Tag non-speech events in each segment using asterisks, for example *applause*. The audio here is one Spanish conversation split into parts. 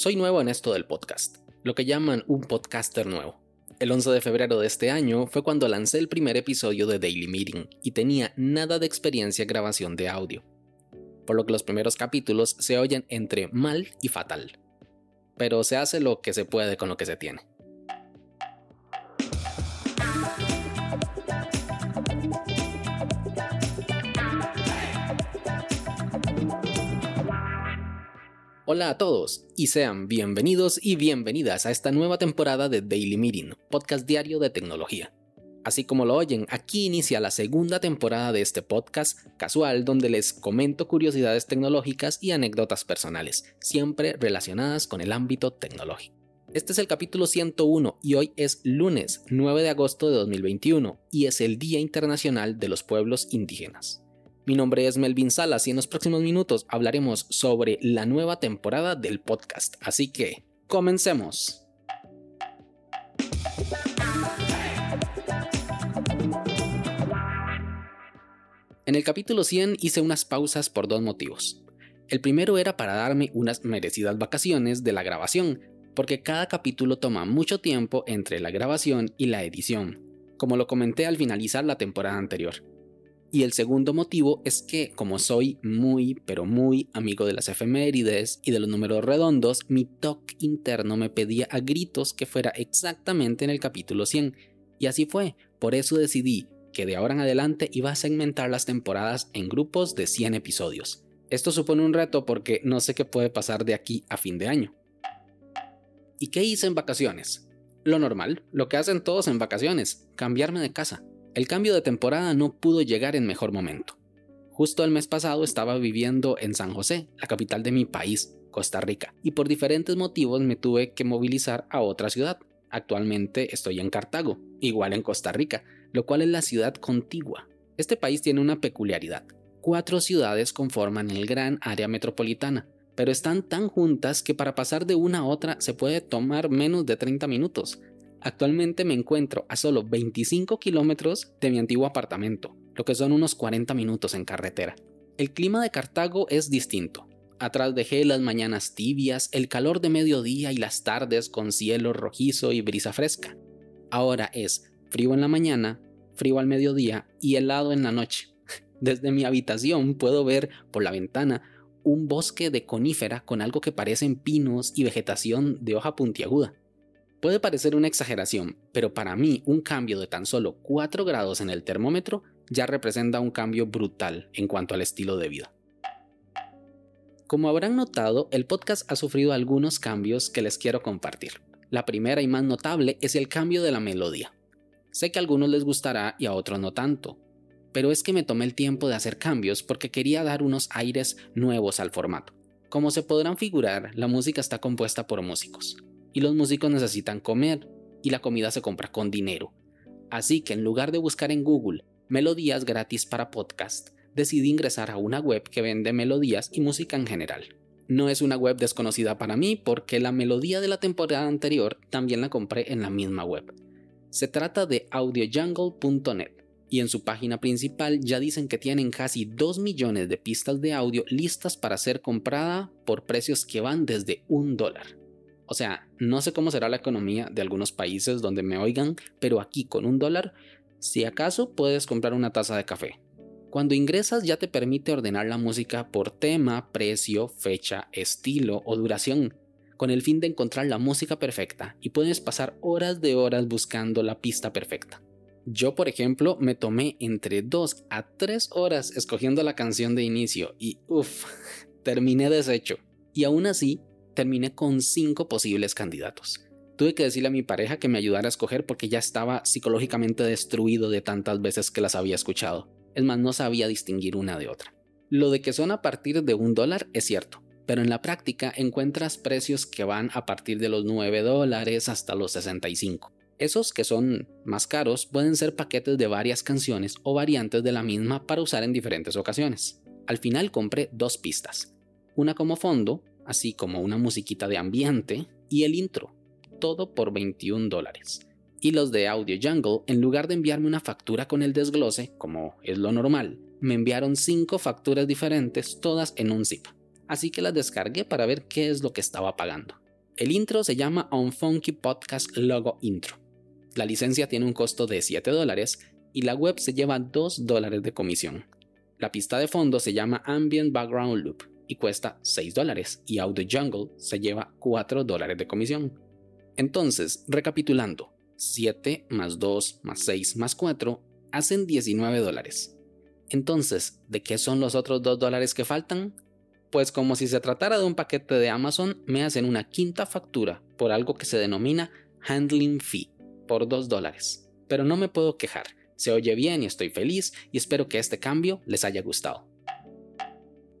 Soy nuevo en esto del podcast, lo que llaman un podcaster nuevo. El 11 de febrero de este año fue cuando lancé el primer episodio de Daily Meeting y tenía nada de experiencia en grabación de audio, por lo que los primeros capítulos se oyen entre mal y fatal. Pero se hace lo que se puede con lo que se tiene. Hola a todos y sean bienvenidos y bienvenidas a esta nueva temporada de Daily Meeting, podcast diario de tecnología. Así como lo oyen, aquí inicia la segunda temporada de este podcast casual donde les comento curiosidades tecnológicas y anécdotas personales, siempre relacionadas con el ámbito tecnológico. Este es el capítulo 101 y hoy es lunes 9 de agosto de 2021 y es el Día Internacional de los Pueblos Indígenas. Mi nombre es Melvin Salas y en los próximos minutos hablaremos sobre la nueva temporada del podcast. Así que, comencemos. En el capítulo 100 hice unas pausas por dos motivos. El primero era para darme unas merecidas vacaciones de la grabación, porque cada capítulo toma mucho tiempo entre la grabación y la edición, como lo comenté al finalizar la temporada anterior. Y el segundo motivo es que como soy muy, pero muy amigo de las efemérides y de los números redondos, mi toque interno me pedía a gritos que fuera exactamente en el capítulo 100. Y así fue, por eso decidí que de ahora en adelante iba a segmentar las temporadas en grupos de 100 episodios. Esto supone un reto porque no sé qué puede pasar de aquí a fin de año. ¿Y qué hice en vacaciones? Lo normal, lo que hacen todos en vacaciones, cambiarme de casa. El cambio de temporada no pudo llegar en mejor momento. Justo el mes pasado estaba viviendo en San José, la capital de mi país, Costa Rica, y por diferentes motivos me tuve que movilizar a otra ciudad. Actualmente estoy en Cartago, igual en Costa Rica, lo cual es la ciudad contigua. Este país tiene una peculiaridad. Cuatro ciudades conforman el gran área metropolitana, pero están tan juntas que para pasar de una a otra se puede tomar menos de 30 minutos. Actualmente me encuentro a solo 25 kilómetros de mi antiguo apartamento, lo que son unos 40 minutos en carretera. El clima de Cartago es distinto. Atrás dejé las mañanas tibias, el calor de mediodía y las tardes con cielo rojizo y brisa fresca. Ahora es frío en la mañana, frío al mediodía y helado en la noche. *laughs* Desde mi habitación puedo ver por la ventana un bosque de conífera con algo que parecen pinos y vegetación de hoja puntiaguda. Puede parecer una exageración, pero para mí un cambio de tan solo 4 grados en el termómetro ya representa un cambio brutal en cuanto al estilo de vida. Como habrán notado, el podcast ha sufrido algunos cambios que les quiero compartir. La primera y más notable es el cambio de la melodía. Sé que a algunos les gustará y a otros no tanto, pero es que me tomé el tiempo de hacer cambios porque quería dar unos aires nuevos al formato. Como se podrán figurar, la música está compuesta por músicos, y los músicos necesitan comer y la comida se compra con dinero. Así que en lugar de buscar en Google melodías gratis para podcast, decidí ingresar a una web que vende melodías y música en general. No es una web desconocida para mí porque la melodía de la temporada anterior también la compré en la misma web. Se trata de audiojungle.net y en su página principal ya dicen que tienen casi 2 millones de pistas de audio listas para ser comprada por precios que van desde un dólar. O sea, no sé cómo será la economía de algunos países donde me oigan, pero aquí con un dólar, si acaso puedes comprar una taza de café. Cuando ingresas ya te permite ordenar la música por tema, precio, fecha, estilo o duración, con el fin de encontrar la música perfecta y puedes pasar horas de horas buscando la pista perfecta. Yo, por ejemplo, me tomé entre 2 a 3 horas escogiendo la canción de inicio y uff, *laughs* terminé deshecho. Y aún así, terminé con cinco posibles candidatos. Tuve que decirle a mi pareja que me ayudara a escoger porque ya estaba psicológicamente destruido de tantas veces que las había escuchado. Es más, no sabía distinguir una de otra. Lo de que son a partir de un dólar es cierto, pero en la práctica encuentras precios que van a partir de los 9 dólares hasta los 65. Esos que son más caros pueden ser paquetes de varias canciones o variantes de la misma para usar en diferentes ocasiones. Al final compré dos pistas, una como fondo así como una musiquita de ambiente y el intro, todo por 21 dólares. Y los de Audio Jungle, en lugar de enviarme una factura con el desglose, como es lo normal, me enviaron 5 facturas diferentes, todas en un zip. Así que las descargué para ver qué es lo que estaba pagando. El intro se llama On Funky Podcast Logo Intro. La licencia tiene un costo de 7 dólares y la web se lleva 2 dólares de comisión. La pista de fondo se llama Ambient Background Loop y cuesta 6 dólares y Audio Jungle se lleva 4 dólares de comisión. Entonces, recapitulando, 7 más 2 más 6 más 4 hacen 19 dólares. Entonces, ¿de qué son los otros 2 dólares que faltan? Pues como si se tratara de un paquete de Amazon, me hacen una quinta factura por algo que se denomina handling fee, por 2 dólares. Pero no me puedo quejar, se oye bien y estoy feliz y espero que este cambio les haya gustado.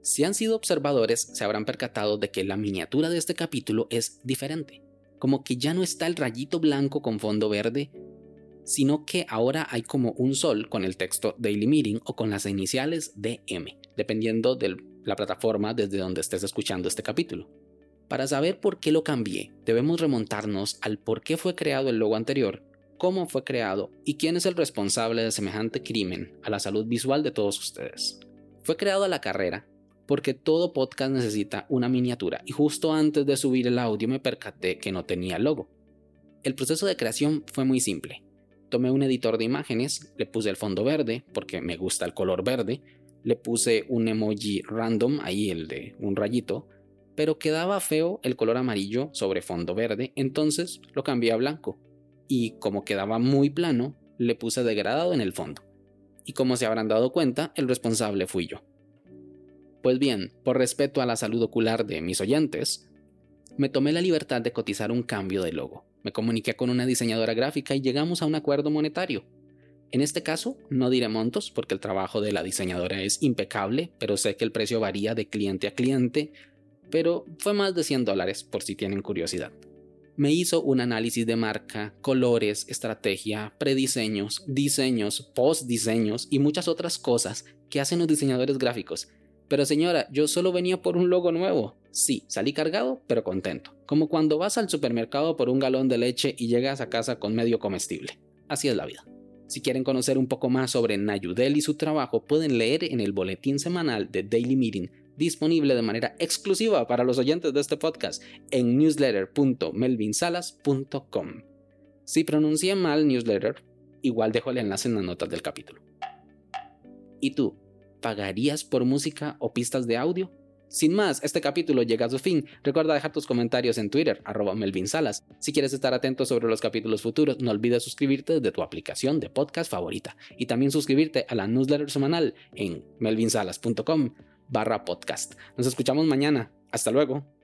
Si han sido observadores, se habrán percatado de que la miniatura de este capítulo es diferente, como que ya no está el rayito blanco con fondo verde, sino que ahora hay como un sol con el texto Daily Meeting o con las iniciales DM, dependiendo de la plataforma desde donde estés escuchando este capítulo. Para saber por qué lo cambié, debemos remontarnos al por qué fue creado el logo anterior, cómo fue creado y quién es el responsable de semejante crimen a la salud visual de todos ustedes. Fue creado a la carrera porque todo podcast necesita una miniatura y justo antes de subir el audio me percaté que no tenía logo. El proceso de creación fue muy simple tomé un editor de imágenes, le puse el fondo verde porque me gusta el color verde, le puse un emoji random, ahí el de un rayito, pero quedaba feo el color amarillo sobre fondo verde, entonces lo cambié a blanco. Y como quedaba muy plano, le puse degradado en el fondo. Y como se habrán dado cuenta, el responsable fui yo. Pues bien, por respeto a la salud ocular de mis oyentes, me tomé la libertad de cotizar un cambio de logo. Me comuniqué con una diseñadora gráfica y llegamos a un acuerdo monetario. En este caso, no diré montos porque el trabajo de la diseñadora es impecable, pero sé que el precio varía de cliente a cliente, pero fue más de 100 dólares por si tienen curiosidad. Me hizo un análisis de marca, colores, estrategia, prediseños, diseños, postdiseños y muchas otras cosas que hacen los diseñadores gráficos pero señora, yo solo venía por un logo nuevo. Sí, salí cargado, pero contento. Como cuando vas al supermercado por un galón de leche y llegas a casa con medio comestible. Así es la vida. Si quieren conocer un poco más sobre Nayudel y su trabajo, pueden leer en el boletín semanal de Daily Meeting, disponible de manera exclusiva para los oyentes de este podcast en newsletter.melvinsalas.com. Si pronuncié mal newsletter, igual dejo el enlace en las notas del capítulo. ¿Y tú? ¿Pagarías por música o pistas de audio? Sin más, este capítulo llega a su fin. Recuerda dejar tus comentarios en Twitter, arroba Melvin Salas. Si quieres estar atento sobre los capítulos futuros, no olvides suscribirte desde tu aplicación de podcast favorita. Y también suscribirte a la newsletter semanal en melvinsalas.com barra podcast. Nos escuchamos mañana. Hasta luego.